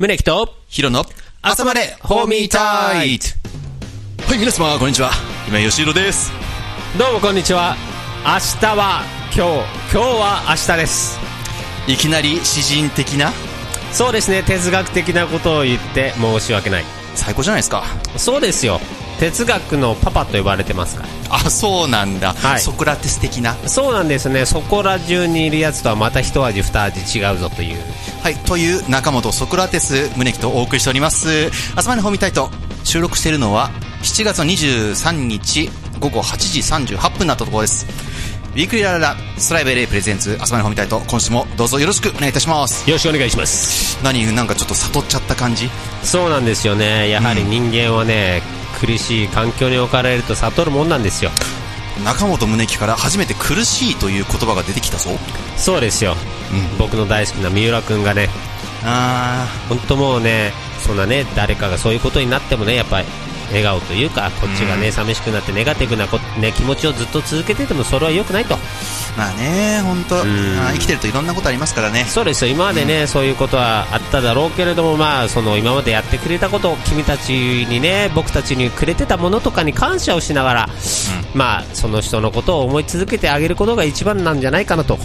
宗木と、ヒロの朝までホーミータイトはい、皆様、こんにちは。今、吉弘です。どうもこんにちは。明日は今日、今日は明日です。いきなり詩人的な？そうですね、哲学的なことを言って申し訳ない。最高じゃないですか。そうですよ。哲学のパパと呼ばれてますから。あ、そうなんだ。はいソクラテス的な？そうなんですね。そこら中にいるやつとはまた一味二味違うぞという。はい、という中本ソクラテス宗樹とお送りしております。朝までホーミータイト。収録しているのは7月の23日午後8時38分になったところです。ウィークリーラララストライブ LA プレゼンツ朝までホーミータイト。今週もどうぞよろしくお願いいたします。よろしくお願いします。何なんかちょっと悟っちゃった感じ？そうなんですよね。やはり人間はね、苦しい環境に置かれると悟るもんなんですよ。中本宗樹から初めて苦しいという言葉が出てきたぞ。そうですよ。うん僕の大好きな三浦君がね、あ本当もうね、そんなね、誰かがそういうことになってもね、やっぱり笑顔というか、こっちがね、寂しくなってネガティブなこ、ね、気持ちをずっと続けててもそれは良くないと。ーまあね、本当、んあー生きてるといろんなことありますからね。そうですよ、今までね、そういうことはあっただろうけれども、まあ、その今までやってくれたことを君たちにね、僕たちにくれてたものとかに感謝をしながら、まあ、その人のことを思い続けてあげることが一番なんじゃないかなと。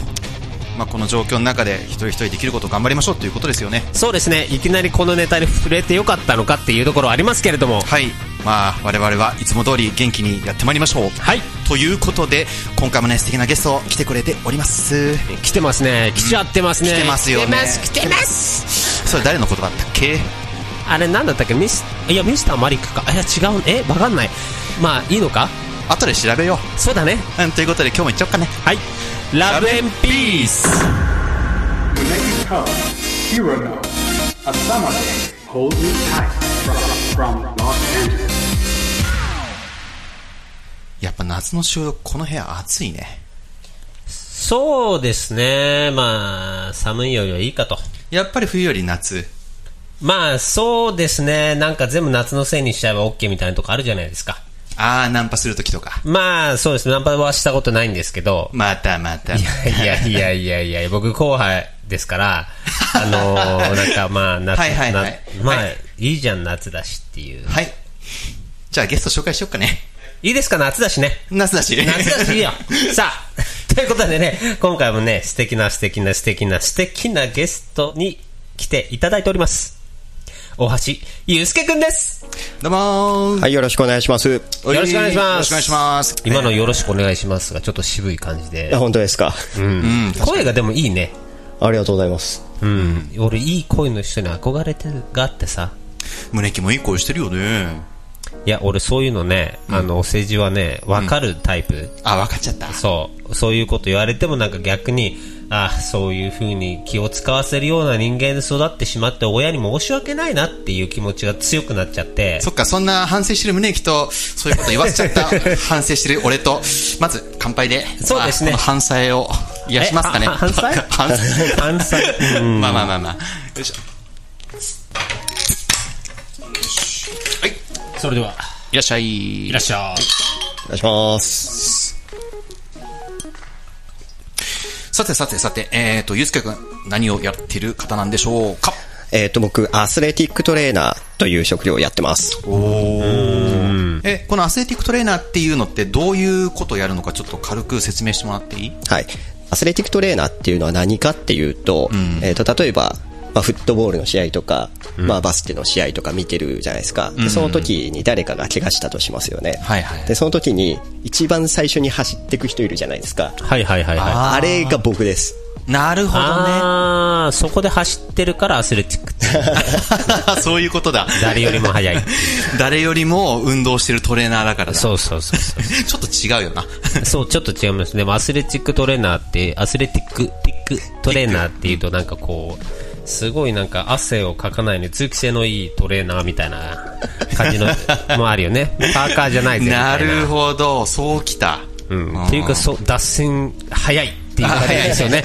まあこの状況の中で一人一人できることを頑張りましょうということですよね。そうですね、いきなりこのネタに触れてよかったのかっていうところはありますけれども、はい。まあ我々はいつも通り元気にやってまいりましょう。はい。ということで、今回もね、素敵なゲスト来てくれております。来てますね、来ちゃってますね。来てますよね来てます、来てます。それ誰の言葉だったっけ？あれなんだったっけ？ミス、いや、ミスターマリックか。いや、違う、え、わかんない。まあ、いいのか？後で調べよそうだね。う。うん、ということで今日も行っちゃおうかね。はい。ラブエンピース host, Hirono. A summer day, hold me tight from, from Los Angeles. やっぱ夏の収録、この部屋暑いね。そうですね。まあ、寒いよりはいいかと。やっぱり冬より夏。まあ、そうですね。なんか全部夏のせいにしちゃえば OK みたいなとこあるじゃないですか。あー、ナンパするときとか。まあ、そうですね。ナンパはしたことないんですけど。またまた。いやいやいやいやいや、僕後輩ですから、あのーなんかまあ、夏、はいはいはいなまあ、、はいいじゃん、夏だしっていう。はい。じゃあゲスト紹介しよっかね。いいですか、夏だしね。夏だし。夏だしいいよ。さあ、ということでね、今回もね、素敵な素敵な素敵な素敵なゲストに来ていただいております。大橋祐介くんです。どうもー。はい、よろしくお願いします。よろしくお願いします。よろしくお願いします。今のよろしくお願いしますが、ちょっと渋い感じであ、。本当ですか？うん。声がでもいいね。ありがとうございます。うん。俺、いい声の人に憧れてるがあってさ。胸木もいい声してるよね。いや、俺そういうのね、あの、お世辞はね、わかるタイプ。あ、分かっちゃった。そう。そういうこと言われてもなんか逆に、あそういう風に気を使わせるような人間で育ってしまって親に申し訳ないなっていう気持ちが強くなっちゃって。そっか、そんな反省してる胸木と、そういうこと言わせちゃった、反省してる俺と、まず乾杯で、そうですねま反省を癒しますかね。反省？反省？まあまあまあまあ。よいしょ。はい。それでは、いらっしゃい。いらっしゃい。お願いします。さてさてさて、えーと、ゆうすけくん、何をやってる方なんでしょうか？えっ、と、僕、アスレティックトレーナーという職業をやってます。え、このアスレティックトレーナーっていうのってどういうことをやるのかちょっと軽く説明してもらっていい？はい。アスレティックトレーナーっていうのは何かっていうと、えっ、と、例えば、まあ、フットボールの試合とか、まあ、バスケの試合とか見てるじゃないですか。でその時に誰かが怪我したとしますよね。はいはいで、その時に、一番最初に走っていく人いるじゃないですか。はいはいはいはあれが僕です。なるほい。どね。ああ、そこで走ってるからアスレチックって。そういうことだ。誰よりも速い。誰よりも運動してるトレーナーだからだ。そうそうそうそう。ちょっと違うよな。そう、ちょっと違いますね。でもアスレチックトレーナーって、アスレティック、ティックトレーナーっていうとなんかこう、すごいなんか汗をかかないのに通気性のいいトレーナーみたいな感じの もあるよね。パーカーじゃないぜみたいな。なるほど、そうきた。うん。っていうか、そう、脱線早いっていうのがないですよね。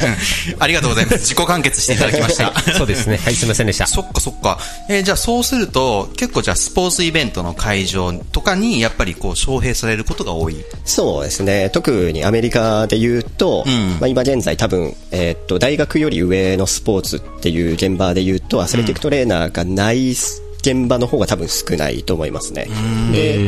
ありがとうございます。自己完結していただきました。そうですね。はい、すみませんでした。そっかそっか。えーじゃあそうすると、結構じゃあスポーツイベントの会場とかにやっぱりこう招聘されることが多い？そうですね。特にアメリカで言うと、んまあ、今現在多分、えーっと、大学より上のスポーツっていう現場で言うと、アスレティックトレーナーがない現場の方が多分少ないと思いますね。で、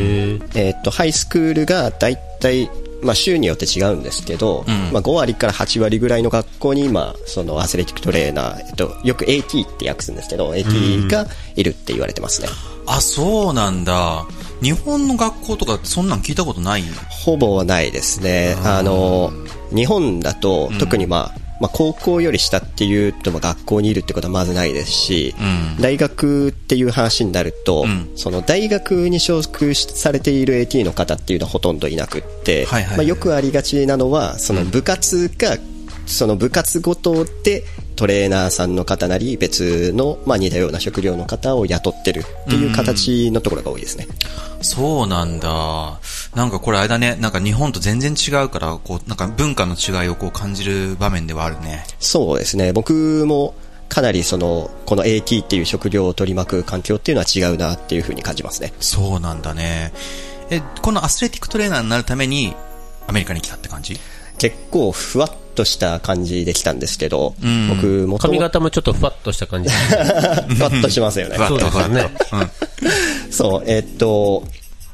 えーっと、ハイスクールが大体、まあ、州によって違うんですけど、まあ、5割から8割ぐらいの学校に今、そのアスレティックトレーナー、えっと、よく AT って訳すんですけど、AT がいるって言われてますね。あ、そうなんだ。日本の学校とかそんなん聞いたことない？ほぼないですね。あの、日本だと、特にまあ、まあ、高校より下っていうと、まあ、学校にいるってことはまずないですし、うん。大学っていう話になると、ん。その大学に所属されている AT の方っていうのはほとんどいなくって、はいはいはい。まあ、よくありがちなのは、その部活が、その部活ごとでトレーナーさんの方なり別の、まあ、似たような職業の方を雇ってるっていう形のところが多いですね。そうなんだ。なんかこれあれだね。なんか日本と全然違うから、こう、なんか文化の違いをこう感じる場面ではあるね。そうですね。僕もかなりその、この AT っていう職業を取り巻く環境っていうのは違うなっていうふうに感じますね。そうなんだね。え、このアスレティックトレーナーになるために、アメリカに来たって感じ？結構ふわっとした感じできたんですけど、ん僕も髪型もちょっとふわっとした感じ。ふわっとしますよね そうとですよね。そう、えっと、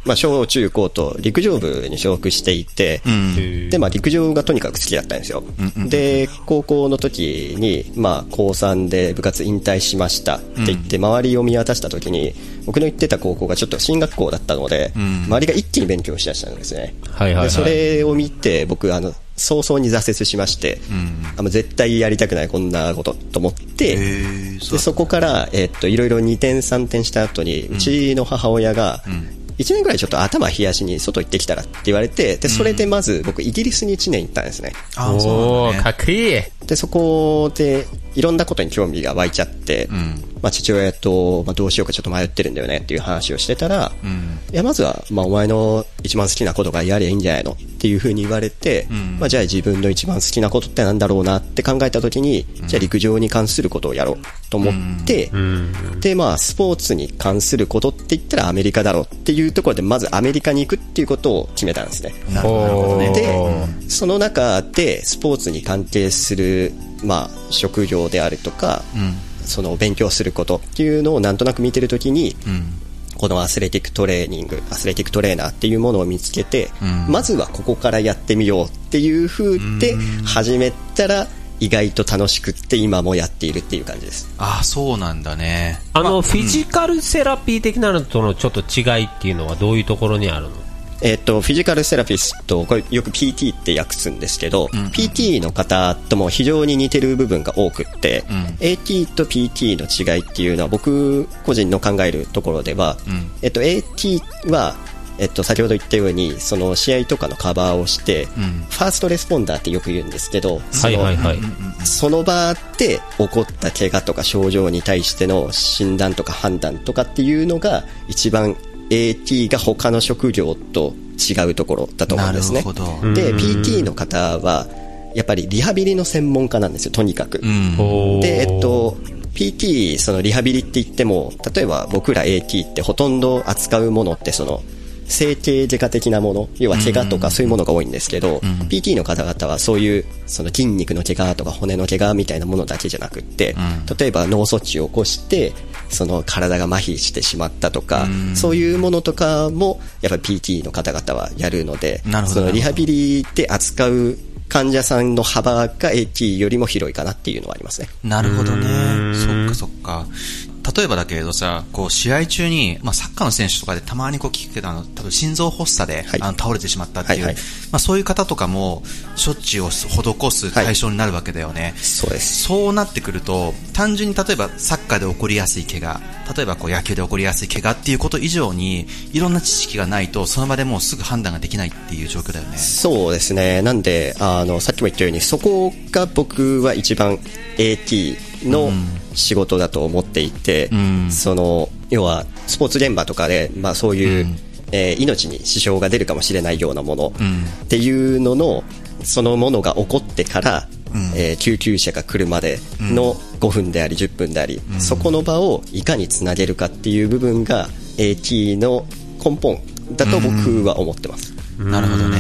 まあ、小中高と陸上部に所属していて、うん。で、まあ、陸上がとにかく好きだったんですよ。で、高校の時に、まあ、高3で部活引退しましたって言って、周りを見渡した時に、僕の行ってた高校がちょっと進学校だったので、周りが一気に勉強しだしたんですね。はいはいはいでそれを見て、僕、あの、早々に挫折しまして、あの絶対やりたくない、こんなことと思って、そうでそこから、えっと、いろいろ2点3点した後に、うちの母親が、1年ぐらいちょっと頭冷やしに外行ってきたらって言われて、で、それでまず僕イギリスに1年行ったんですね。あうおー、なんだね。かっこいい。で、そこでいろんなことに興味が湧いちゃって、まあ父親と、まあ、どうしようかちょっと迷ってるんだよねっていう話をしてたら、いや、まずは、まあお前の一番好きなことがやりゃいいんじゃないのっていうふうに言われて、まあじゃあ自分の一番好きなことってなんだろうなって考えた時に、じゃあ陸上に関することをやろうと思って、で、まあスポーツに関することって言ったらアメリカだろうっていうところで、まずアメリカに行くっていうことを決めたんですね。なるほどね。で、その中でスポーツに関係する、まあ、職業であるとか、その勉強することっていうのをなんとなく見てるときに、この athletic training、 athletic trainer っていうものを見つけて、まずはここからやってみようっていう風で始めたら、意外と楽しくって今もやっているっていう感じです。ああ、そうなんだね。あの、 physical therapy 的なのとのちょっと違いっていうのはどういうところにあるの？えっと、 physical therapist、これよく PT って訳すんですけど、PT の方とも非常に似てる部分が多くって、AT と PT の違いっていうのは僕個人の考えるところでは、えっと、AT は、えっと、先ほど言ったように、その試合とかのカバーをして、ファーストレスポンダーってよく言うんですけど、その。その場で起こった怪我とか症状に対しての診断とか判断とかっていうのが一番 AT が他の職業と違うところだと思うんですね。なるほで、PT の方はやっぱりリハビリの専門家なんですよ、とにかく。うん。で、えっと、PT、そのリハビリって言っても、例えば僕ら AT ってほとんど扱うものってその、整形外科的なもの、要は怪我とかそういうものが多いんですけど、PT の方々はそういう、その筋肉の怪我とか骨の怪我みたいなものだけじゃなくって、例えば脳卒中を起こして、その体が麻痺してしまったとか、そういうものとかも、やっぱり PT の方々はやるのでそのリハビリで扱う患者さんの幅が AT よりも広いかなっていうのはありますね。なるほどね。そっかそっか。例えばだけれどさ、こう試合中に、まあサッカーの選手とかでたまにこう聞くけど、あの、多分心臓発作で、はいあの倒れてしまったっていう、はいはいまあそういう方とかも、処置を施す対象になるわけだよね。そうです。そうなってくると、単純に例えばサッカーで起こりやすい怪我、例えばこう野球で起こりやすい怪我っていうこと以上に、いろんな知識がないと、その場でもうすぐ判断ができないっていう状況だよね。そうですね。なんで、あの、さっきも言ったように、そこが僕は一番 AT の仕事だと思っていて、ん。その、要は、スポーツ現場とかで、まあそういう、えー命に支障が出るかもしれないようなものっていうののそのものが起こってから、えー救急車が来るまでの5分であり10分であり、そこの場をいかにつなげるかっていう部分が AT の根本だと僕は思ってます。なるほどね。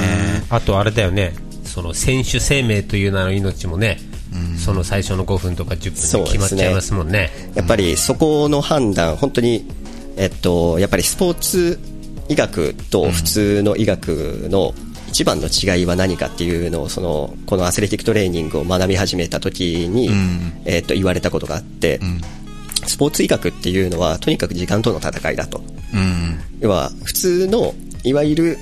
あとあれだよね、その選手生命という名の命もね、その最初の5分とか10分で決まっちゃいますもんね。やっぱりそこの判断、本当に、えっと、やっぱりスポーツ医学と普通の医学の一番の違いは何かっていうのを、その、このアスレティックトレーニングを学び始めた時に、えっと、言われたことがあって、スポーツ医学っていうのは、とにかく時間との戦いだと。うん。要は、普通の、いわゆる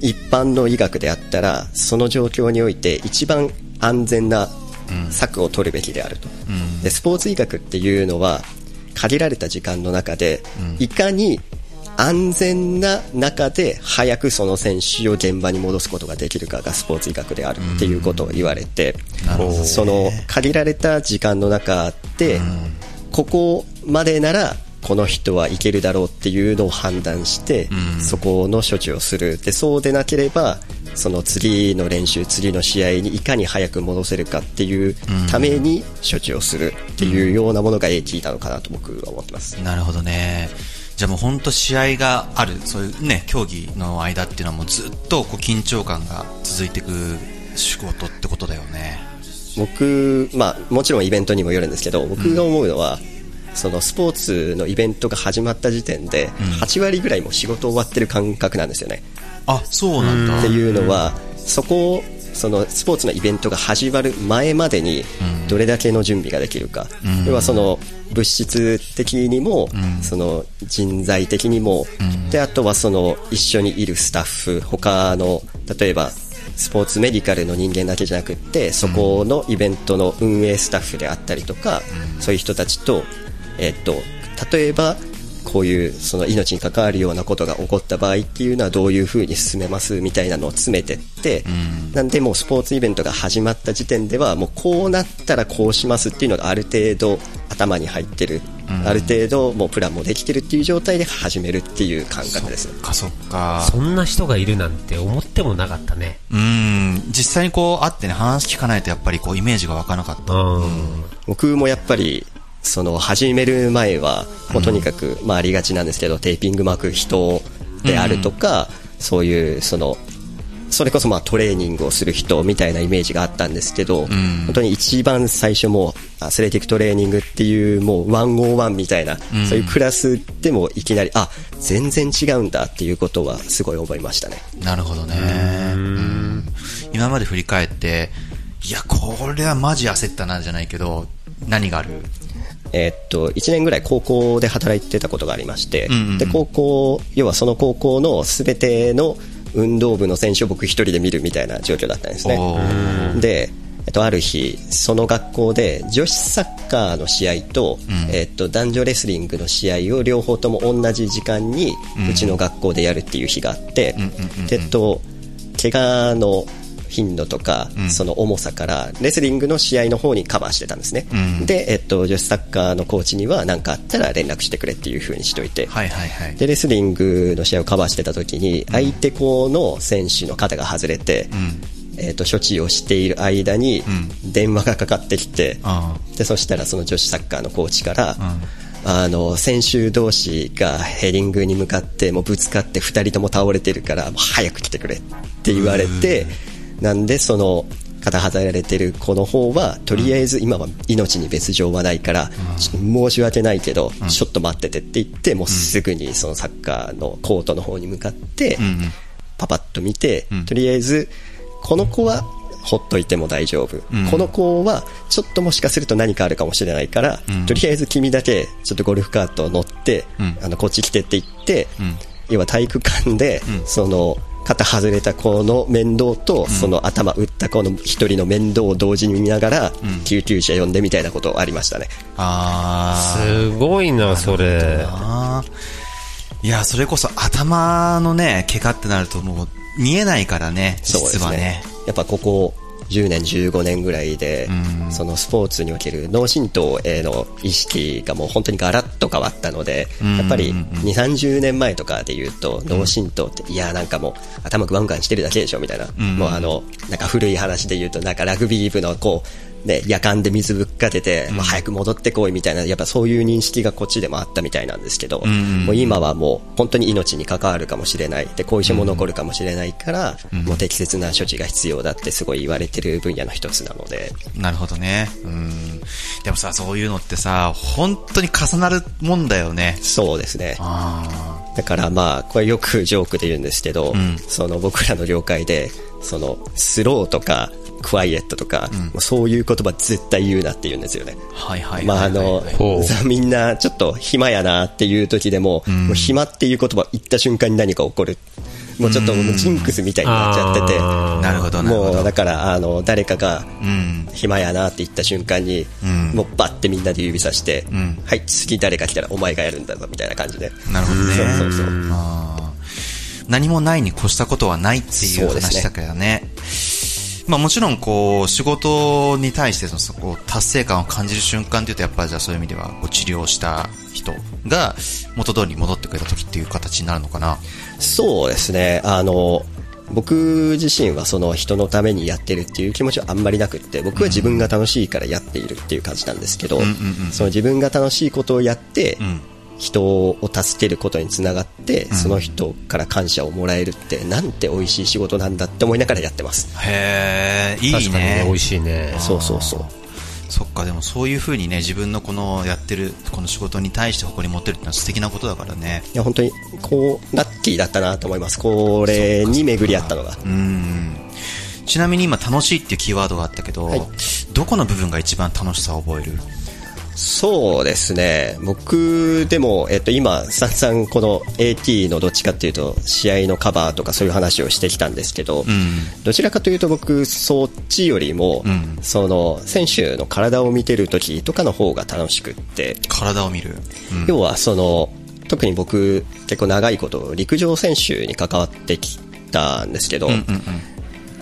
一般の医学であったら、その状況において一番安全な策を取るべきであると。で、スポーツ医学っていうのは、限られた時間の中で、いかに安全な中で早くその選手を現場に戻すことができるかがスポーツ医学であるっていうことを言われて、その限られた時間の中で、ここまでならこの人はいけるだろうっていうのを判断して、そこの処置をする。でそうでなければその次の練習次の試合にいかに早く戻せるかっていうために処置をするっていうようなものが AT なのかなと僕は思ってます。なるほどね。じゃあもう本当試合がある、そういうね、競技の間っていうのはもうずっとこう緊張感が続いていく仕事ってことだよね。僕、まあ、もちろんイベントにもよるんですけど僕が思うのは、そのスポーツのイベントが始まった時点で8割ぐらいもう仕事終わってる感覚なんですよね。あ、そうなんだ。っていうのは、そこをそのスポーツのイベントが始まる前までにどれだけの準備ができるか、要はその物質的にも、その人材的にも、であとはその一緒にいるスタッフ他の例えばスポーツメディカルの人間だけじゃなくってそこのイベントの運営スタッフであったりとか、そういう人たちと、えっと例えばこういうその命に関わるようなことが起こった場合っていうのはどういうふうに進めますみたいなのを詰めてって、なんでもうスポーツイベントが始まった時点ではもうこうなったらこうしますっていうのがある程度頭に入ってる、ある程度もうプランもできてるっていう状態で始めるっていう感覚です。そっかそっか。そんな人がいるなんて思ってもなかったね。うん。実際にこう会ってね、話聞かないとやっぱりこうイメージが湧かなかった。うん。僕もやっぱりその始める前はもうとにかく、まあ、ありがちなんですけどテーピング巻く人であるとか、そういうそのそれこそまあトレーニングをする人みたいなイメージがあったんですけど、本当に一番最初もうアスレティックトレーニングっていうもう101みたいな、そういうクラスでもいきなりあ全然違うんだっていうことはすごい思いましたね。なるほどね。うん。今まで振り返って、いや、これはマジ焦ったなじゃないけど、何がある？えーっと、1年ぐらい高校で働いてたことがありまして、んうんうん。で、高校、要はその高校のすべての運動部の選手を僕一人で見るみたいな状況だったんですおね。で、えっと、ある日、その学校で女子サッカーの試合と、えっと、男女レスリングの試合を両方とも同じ時間に、うちの学校でやるっていう日があって、でえっと、怪我の頻度とか、その重さからレスリングの試合の方にカバーしてたんですね、で、えっと、女子サッカーのコーチには何かあったら連絡してくれっていう風にしといて、はいはいはい。でレスリングの試合をカバーしてた時に相手校の選手の肩が外れて、えっと処置をしている間に電話がかかってきて、あでそしたらその女子サッカーのコーチから、あの選手同士がヘディングに向かってもうぶつかって2人とも倒れてるからもう早く来てくれって言われて、なんでその肩外られてる子の方はとりあえず今は命に別状はないから、ちょっと申し訳ないけど、ちょっと待っててって言ってもうすぐにそのサッカーのコートの方に向かって、パパッと見て、とりあえずこの子はほっといても大丈夫、この子はちょっともしかすると何かあるかもしれないから、とりあえず君だけちょっとゴルフカート乗って、あのこっち来てって言って、要は体育館で、その肩外れた子の面倒と、その頭打った子の一人の面倒を同時に見ながら、救急車呼んでみたいなことありましたね。あすごいな、それ。いや、それこそ頭のね、怪我ってなるともう見えないからね、そうですね実はね。。やっぱここ、10年、15年ぐらいで、そのスポーツにおける脳震盪への意識がもう本当にガラッと変わったので、やっぱり2、30年前とかで言うと、脳震盪って、いや、なんかもう頭グワングワンしてるだけでしょみたいな、もうあの、なんか古い話で言うと、なんかラグビー部のこう、ね、夜間で水ぶっかけて、まあ、早く戻ってこいみたいな、やっぱそういう認識がこっちでもあったみたいなんですけど、もう今はもう本当に命に関わるかもしれない、で、後遺症も残るかもしれないから、もう適切な処置が必要だってすごい言われてる分野の一つなので、なるほどね。うん。でもさ、そういうのってさ、本当に重なるもんだよね。そうですね。あだからまあ、これよくジョークで言うんですけど、んその僕らの業界で、そのスローとか、クワイエットとか、もうそういう言葉絶対言うなって言うんですよね。あ。はいはい。まああのみんなちょっと暇やなっていう時でも、もう暇っていう言葉言った瞬間に何か起こる。もうちょっとジンクスみたいになっちゃってて、なるほど。もうだから、あの、誰かがうん。暇やなって言った瞬間に、んもうバッてみんなで指さして、んはい、次誰か来たらお前がやるんだぞみたいな感じで。なるほどね。そうそうそう何もないに越したことはないっていう話だからね。まあもちろんこう仕事に対してのそこ達成感を感じる瞬間っていうとやっぱりじゃあそういう意味ではこう治療した人が元通りに戻ってくれた時っていう形になるのかな。そうですね。あの、僕自身はその人のためにやってるっていう気持ちはあんまりなくって、僕は自分が楽しいからやっているっていう感じなんですけど、その自分が楽しいことをやって、ん人を助けることにつながって、その人から感謝をもらえるって、なんて美味しい仕事なんだって思いながらやってます。へえ、いい確かにね、ね。美味しいね。そうそうそう。そっか、でもそういう風にね、自分のこのやってる、この仕事に対して誇り持ってるってのは素敵なことだからね。いや、本当に、こう、ラッキーだったなと思います。これに巡り合ったのが。うん。ちなみに今楽しいっていうキーワードがあったけど、はいどこの部分が一番楽しさを覚える？そうですね。僕でも、えっと、今、散々この AT のどっちかっていうと、試合のカバーとかそういう話をしてきたんですけど、んどちらかというと僕、そっちよりも、んその、選手の体を見てる時とかの方が楽しくって、体を見る。うん。要はその、特に僕、結構長いこと、陸上選手に関わってきたんですけど、うんうんうん。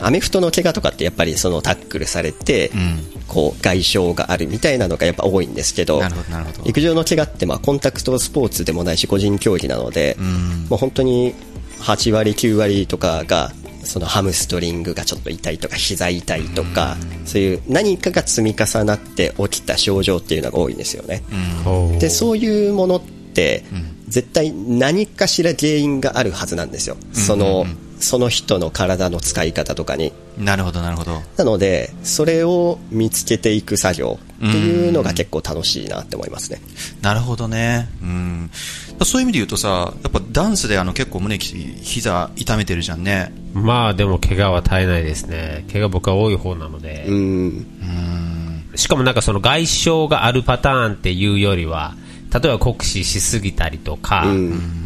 アメフトの怪我とかってやっぱりそのタックルされて、こう外傷があるみたいなのがやっぱ多いんですけど陸上の怪我ってまあコンタクトスポーツでもないし個人競技なので、もう本当に8割9割とかがそのハムストリングがちょっと痛いとか膝痛いとか、そういう何かが積み重なって起きた症状っていうのが多いんですよね。でそういうものって、絶対何かしら原因があるはずなんですよ、そのその人の体の使い方とかになるほどなるほど。なのでそれを見つけていく作業っていうのが結構楽しいなって思いますねなるほどね。うん。そういう意味で言うとさ、やっぱダンスであの結構胸き膝痛めてるじゃんね。まあでも怪我は絶えないですね。怪我僕は多い方なので。うんしかもなんかその外傷があるパターンっていうよりは、例えば酷使しすぎたりとか、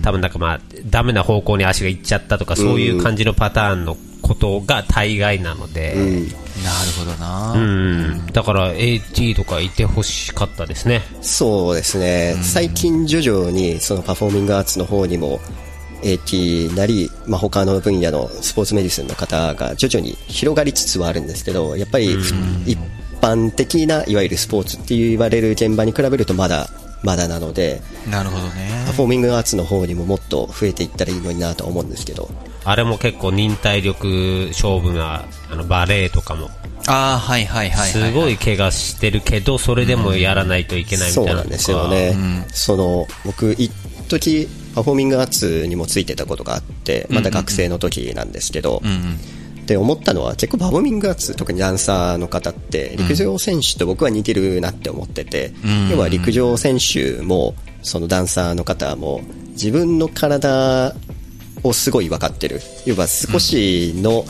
多分なんかまあ、ダメな方向に足がいっちゃったとか、そういう感じのパターンのことが大概なので、なるほどな。うん、だから AT とかいてほしかったですね。そうですね、最近徐々にそのパフォーミングアーツの方にも AT なり、まあ、他の分野のスポーツメディスンの方が徐々に広がりつつはあるんですけどやっぱりふ一般的ないわゆるスポーツって言われる現場に比べるとまだまだなのでなるほどねパ。フォーミングアーツの方にももっと増えていったらいいのになとは思うんですけどあれも結構忍耐力勝負なあのバレエとかもああ、はいはいはいはい。すごい怪我してるけど、それでもやらないといけないみたいうなのとかそなんですよね、その僕一時パフォーミングアーツにもついてたことがあってまだ学生の時なんですけど、うんうん。で思ったのは結構パフォーミングアーツ特にダンサーの方って陸上選手と僕は似てるなって思ってて、ん。要は陸上選手もそのダンサーの方も自分の体をすごい分かってる。要は少しの、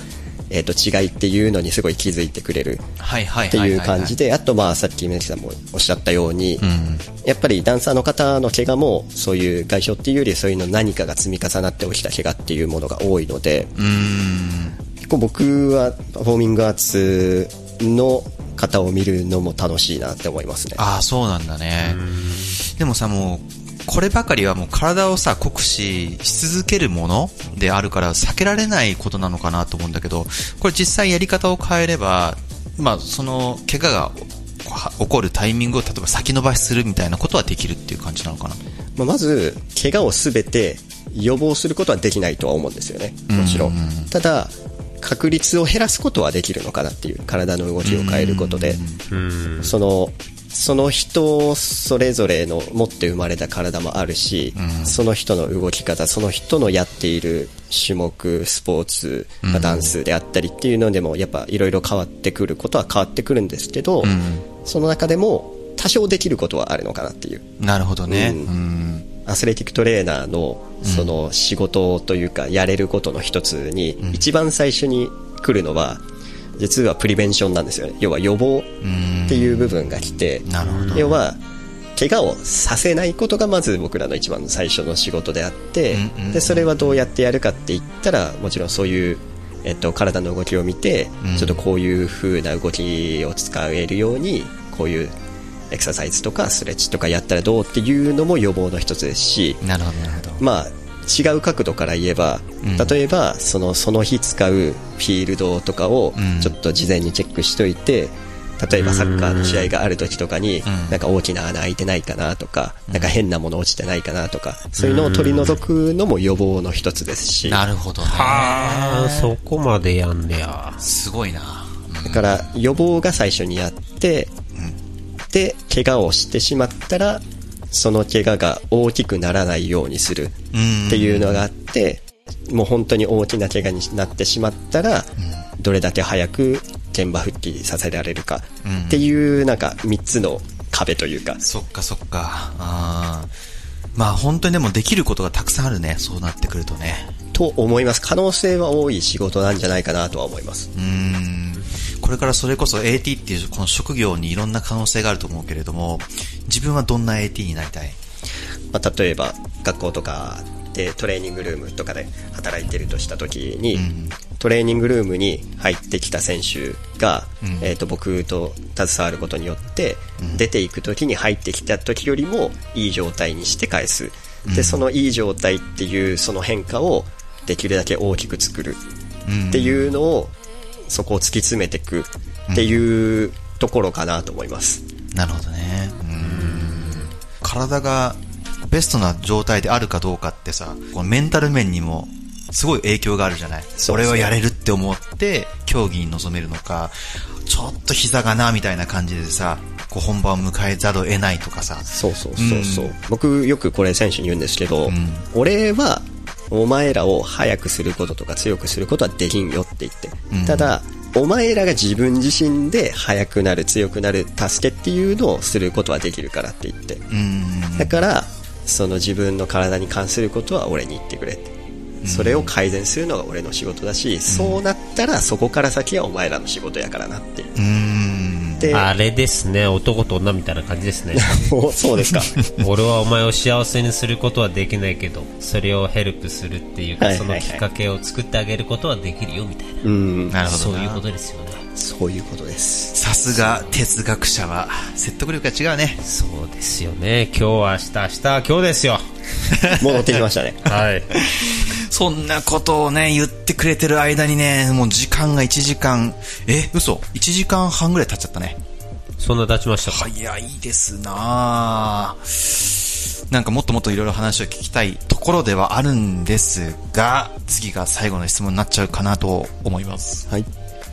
えー、と違いっていうのにすごい気づいてくれる。はいはいってはいう感じで、あとまあさっき梅木さんもおっしゃったように、ん。やっぱりダンサーの方の怪我もそういう外傷っていうよりそういうの何かが積み重なって起きた怪我っていうものが多いので、うーん。結構僕はパフォーミングアーツの方を見るのも楽しいなって思いますね。ああ、そうなんだね。でもさ、もう、こればかりはもう体をさ、酷使し続けるものであるから避けられないことなのかなと思うんだけど、これ実際やり方を変えれば、まあ、その、怪我がは起こるタイミングを例えば先延ばしするみたいなことはできるっていう感じなのかな？まあ、まず、怪我をすべて予防することはできないとは思うんですよね。もちろん。ただ、確率を減らすことはできるのかなっていう、体の動きを変えることで。その、その人それぞれの持って生まれた体もあるし、その人の動き方、その人のやっている種目、スポーツ、まあダンスであったりっていうのでも、やっぱいろいろ変わってくることは変わってくるんですけど、その中でも多少できることはあるのかなっていう。なるほどね。うんうん。アスレティックトレーナーのその仕事というかやれることの一つに一番最初に来るのは実はプリベンションなんですよね。要は予防っていう部分が来て要は怪我をさせないことがまず僕らの一番の最初の仕事であってでそれはどうやってやるかって言ったらもちろんそういうえっと、体の動きを見て、うん。ちょっとこういう風な動きを使えるようにこういうエクササイズとかストレッチとかやったらどうっていうのも予防の一つですし、なるほど、なるほど。まあ、違う角度から言えば、うん例えばそのその日使うフィールドとかをうんちょっと事前にチェックしといて、例えばサッカーの試合がある時とかに、うんなんか大きな穴開いてないかなとか、なんか変なもの落ちてないかなとか、そういうのを取り除くのも予防の一つですし、なるほどね。ああ、そこまでやんねや。すごいな。だから予防が最初にやって、で、怪我をしてしまったら、その怪我が大きくならないようにするうん。っていうのがあって、もう本当に大きな怪我になってしまったら、どれだけ早く現場復帰させられるかうんっていうなんか3つの壁というか、そっかそっか。あーまあ本当にでもできることがたくさんあるね。そうなってくるとね。と思います。可能性は多い仕事なんじゃないかなとは思います。うーん。これからそれこそ AT っていうこの職業にいろんな可能性があると思うけれども、自分はどんな AT になりたい？まあ、例えば学校とかでトレーニングルームとかで働いてるとした時に、うん。トレーニングルームに入ってきた選手が、うん。えー、と僕と携わることによって、出ていく時に入ってきた時よりもいい状態にして返す、でそのいい状態っていうその変化をできるだけ大きく作るうんっていうのを、そこを突き詰めていくっていうところかなと思います。なるほどね。うん体がベストな状態であるかどうかってさ、このメンタル面にもすごい影響があるじゃない。俺はやれるって思って競技に臨めるのか、ちょっと膝がなみたいな感じでさ、こう本番を迎えざるを得ないとかさ。そうそうそうそう、うん僕よくこれ選手に言うんですけど、ん俺はお前らを速くすることとか強くすることはできんよって言って、うん。ただお前らが自分自身で速くなる強くなる助けっていうのをすることはできるからって言って。うん。だからその自分の体に関することは俺に言ってくれって。それを改善するのが俺の仕事だし、そうなったらそこから先はお前らの仕事やからなってうん。てあれですね、男と女みたいな感じですね。おそうですか 俺はお前を幸せにすることはできないけど、それをヘルプするっていうか、はいはいはいそのきっかけを作ってあげることはできるよみたいな。うんなるほどな。そういうことですよね。そういうことですさすが哲学者は説得力が違うね。そうですよね。今日は明日、明日は今日ですよ。もう乗ってきましたね はい。そんなことをね、言ってくれてる間にね、もう時間が1時間、え、嘘 ?1 時間半ぐらい経っちゃったね。そんな経ちましたか？早いですなぁなんかもっともっといろいろ話を聞きたいところではあるんですが、次が最後の質問になっちゃうかなと思います。はい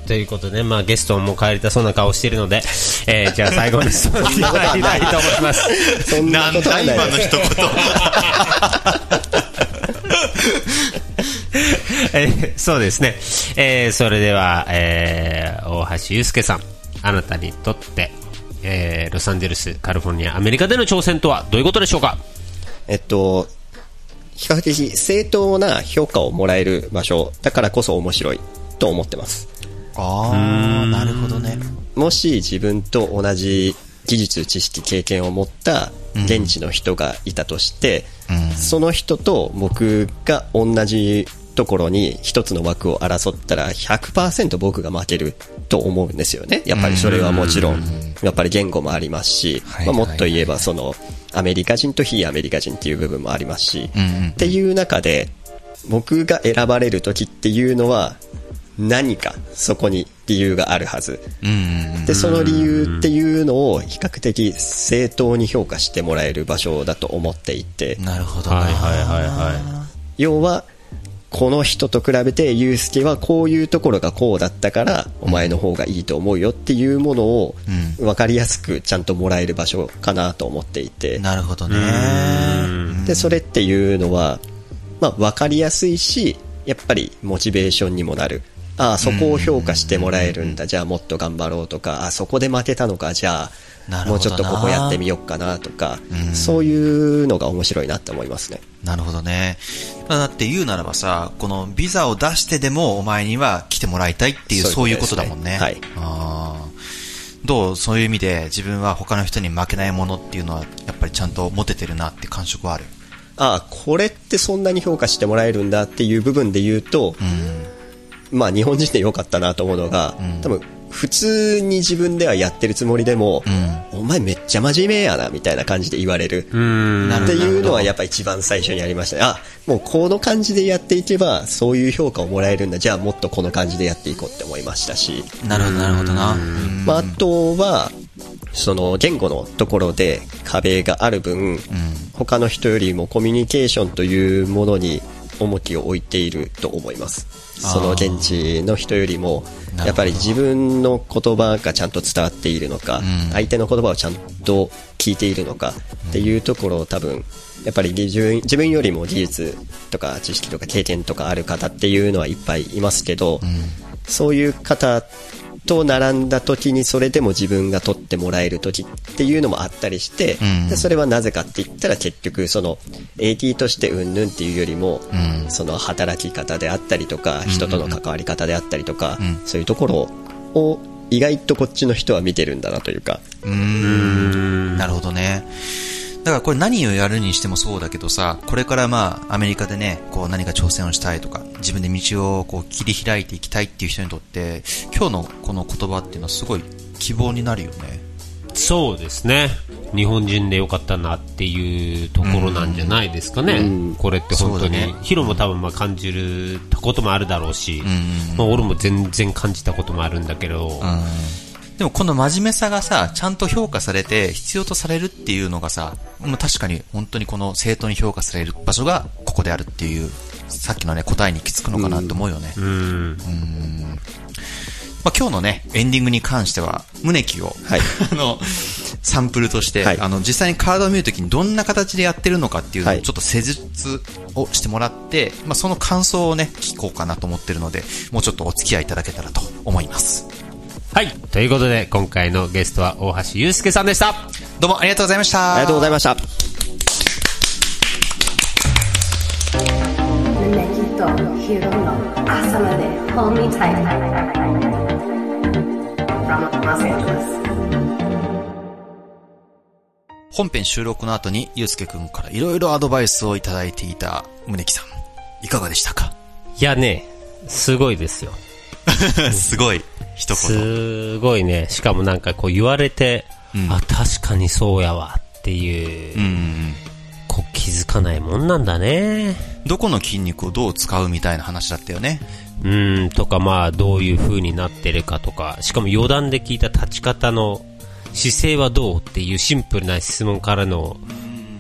ということで、まあゲストも帰りたそうな顔しているので、えー、じゃあ最後の質問に参りたいと思います。そんなことはない今の一言。えーそうですね。えーそれでは、えー大橋祐介さん、あなたにとって、えーロサンゼルス、カリフォルニア、アメリカでの挑戦とはどういうことでしょうか？えっと、比較的正当な評価をもらえる場所だからこそ面白いと思ってます。あー、なるほどね。もし自分と同じ技術、知識、経験を持った現地の人がいたとして、うんその人と僕が同じところに一つの枠を争ったら100%僕が負けると思うんですよね。やっぱりそれはもちろん、やっぱり言語もありますし、もっと言えばそのアメリカ人と非アメリカ人っていう部分もありますし、っていう中で、僕が選ばれる時っていうのは、何かそこに理由があるはず。で、その理由っていうのを比較的正当に評価してもらえる場所だと思っていて、なるほどな。はいはいはいは要は、この人と比べて、ユうスケはこういうところがこうだったから、お前の方がいいと思うよっていうものを、分かりやすくちゃんともらえる場所かなと思っていて、なるほどね。で、それっていうのは、まあ、分かりやすいし、やっぱりモチベーションにもなる。ああ、そこを評価してもらえるんだ。じゃあもっと頑張ろうとか、あそこで負けたのか。じゃあ、もうちょっとここやってみようかなとか、そういうのが面白いなって思いますね。なるほどね。まあだって言うならばさ、このビザを出してでもお前には来てもらいたいっていう、そういううことだもんね。はいあーどう？そういう意味で自分は他の人に負けないものっていうのはやっぱりちゃんと持ててるなって感触はある？ああ、これってそんなに評価してもらえるんだっていう部分で言うと、まあ日本人で良かったなと思うのが、多分普通に自分ではやってるつもりでも、お前めっちゃ真面目やなみたいな感じで言われる。っていうのはやっぱ一番最初にありましたね。あ、もうこの感じでやっていけば、そういう評価をもらえるんだ。じゃあもっとこの感じでやっていこうって思いましたし。なるほど、なるほどな。うんまあ、あとは、その言語のところで壁がある分、他の人よりもコミュニケーションというものに重きを置いていると思います。その現地の人よりもやっぱり自分の言葉がちゃんと伝わっているのか、うん。相手の言葉をちゃんと聞いているのかっていうところを多分、やっぱり自分自分よりも技術とか知識とか経験とかある方っていうのはいっぱいいますけど、そういう方と並んだ時にそれでも自分が取ってもらえる時っていうのもあったりして、うん。でそれはなぜかって言ったら結局その AT としてうんぬんっていうよりも、うん。その働き方であったりとか人との関わり方であったりとか、うん。そういうところを意外とこっちの人は見てるんだなというか、うーん。なるほどね。だからこれ何をやるにしてもそうだけどさ、これからまあアメリカでね、こう何か挑戦をしたいとか、自分で道をこう切り開いていきたいっていう人にとって、今日のこの言葉っていうのはすごい希望になるよね。そうですね。日本人でよかったなっていうところなんじゃないですかね。これって本当に。ねヒロも多分まあ感じることもあるだろうし、んまあ俺も全然感じたこともあるんだけど、うん。でもこの真面目さがさ、ちゃんと評価されて必要とされるっていうのがさ、まあ確かに本当にこの正当に評価される場所がここであるっていう、さっきのね、答えに行き着くのかなと思うよね。うん。まあ、今日のね、エンディングに関しては、胸キを、はい あの、サンプルとして、はいあの、実際にカードを見るときにどんな形でやってるのかっていうのをはいちょっと施術をしてもらって、まあ、その感想をね、聞こうかなと思ってるので、もうちょっとお付き合いいただけたらと思います。はい。ということで、今回のゲストは大橋祐介さんでした。どうもありがとうございました。ありがとうございました。本編収録の後に、ゆうすけくんからいろいろアドバイスをいただいていた宗木さん。いかがでしたか？いやね、すごいですよ。すごい、一言。すごいね。しかもなんかこう言われて、うんあ、確かにそうやわっていう、うん。こう気づかないもんなんだね。どこの筋肉をどう使うみたいな話だったよね。うん、とかまあどういう風になってるかとか、しかも余談で聞いた立ち方の姿勢はどうっていうシンプルな質問からの、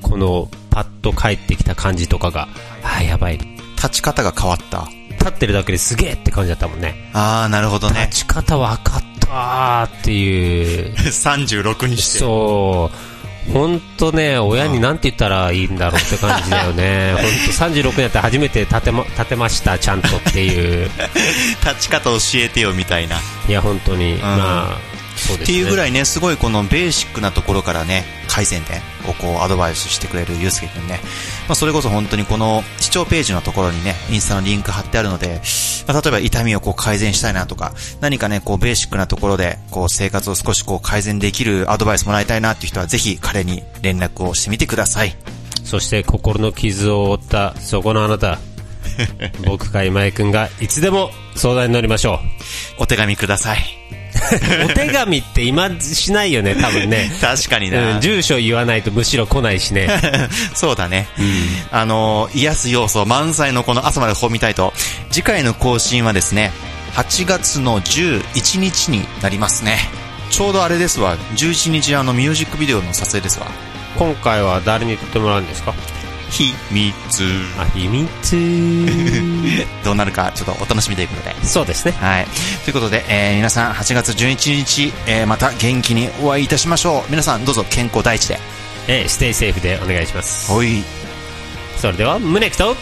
このパッと返ってきた感じとかが、あ、やばい。立ち方が変わった。立ってるだけですげえって感じだったもんね。あー、なるほどね。立ち方分かったーっていう。36にして。そう。ほんとね、親になんて言ったらいいんだろうって感じだよね。ほんと36になって初めて立てま、立てました、ちゃんとっていう。立ち方教えてよみたいな。いや、本当に。まあ、そうですね。っていうぐらい。いね、すごいこのベーシックなところからね、改善点をこうアドバイスしてくれるゆうすけくんね。まあそれこそ本当にこの視聴ページのところにね、インスタのリンク貼ってあるので、まあ例えば痛みをこう改善したいなとか、何かね、こうベーシックなところで、こう生活を少しこう改善できるアドバイスもらいたいなっていう人はぜひ彼に連絡をしてみてください。そして心の傷を負ったそこのあなた。僕か今井くんがいつでも相談に乗りましょう。お手紙ください。お手紙って今しないよね、多分ね。確かにな。うん、住所言わないとむしろ来ないしね。そうだね。あの、癒す要素満載のこの朝まで本見たいと、次回の更新はですね、8月の11日になりますね。ちょうどあれですわ、11日あのミュージックビデオの撮影ですわ。今回は誰に撮ってもらうんですか？秘密。あ、秘密。どうなるかちょっとお楽しみということで。そうですね。はい。ということで、えー皆さん8月11日、えーまた元気にお会いいたしましょう。皆さんどうぞ健康第一で。えー、ステイセーフでお願いします。おい。それでは、胸キと、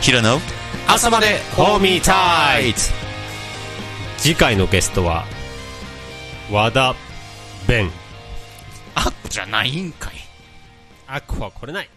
ヒロの朝までホーミータイツ次回のゲストは、和田弁。あっじゃないんかい。あ、こはこれない。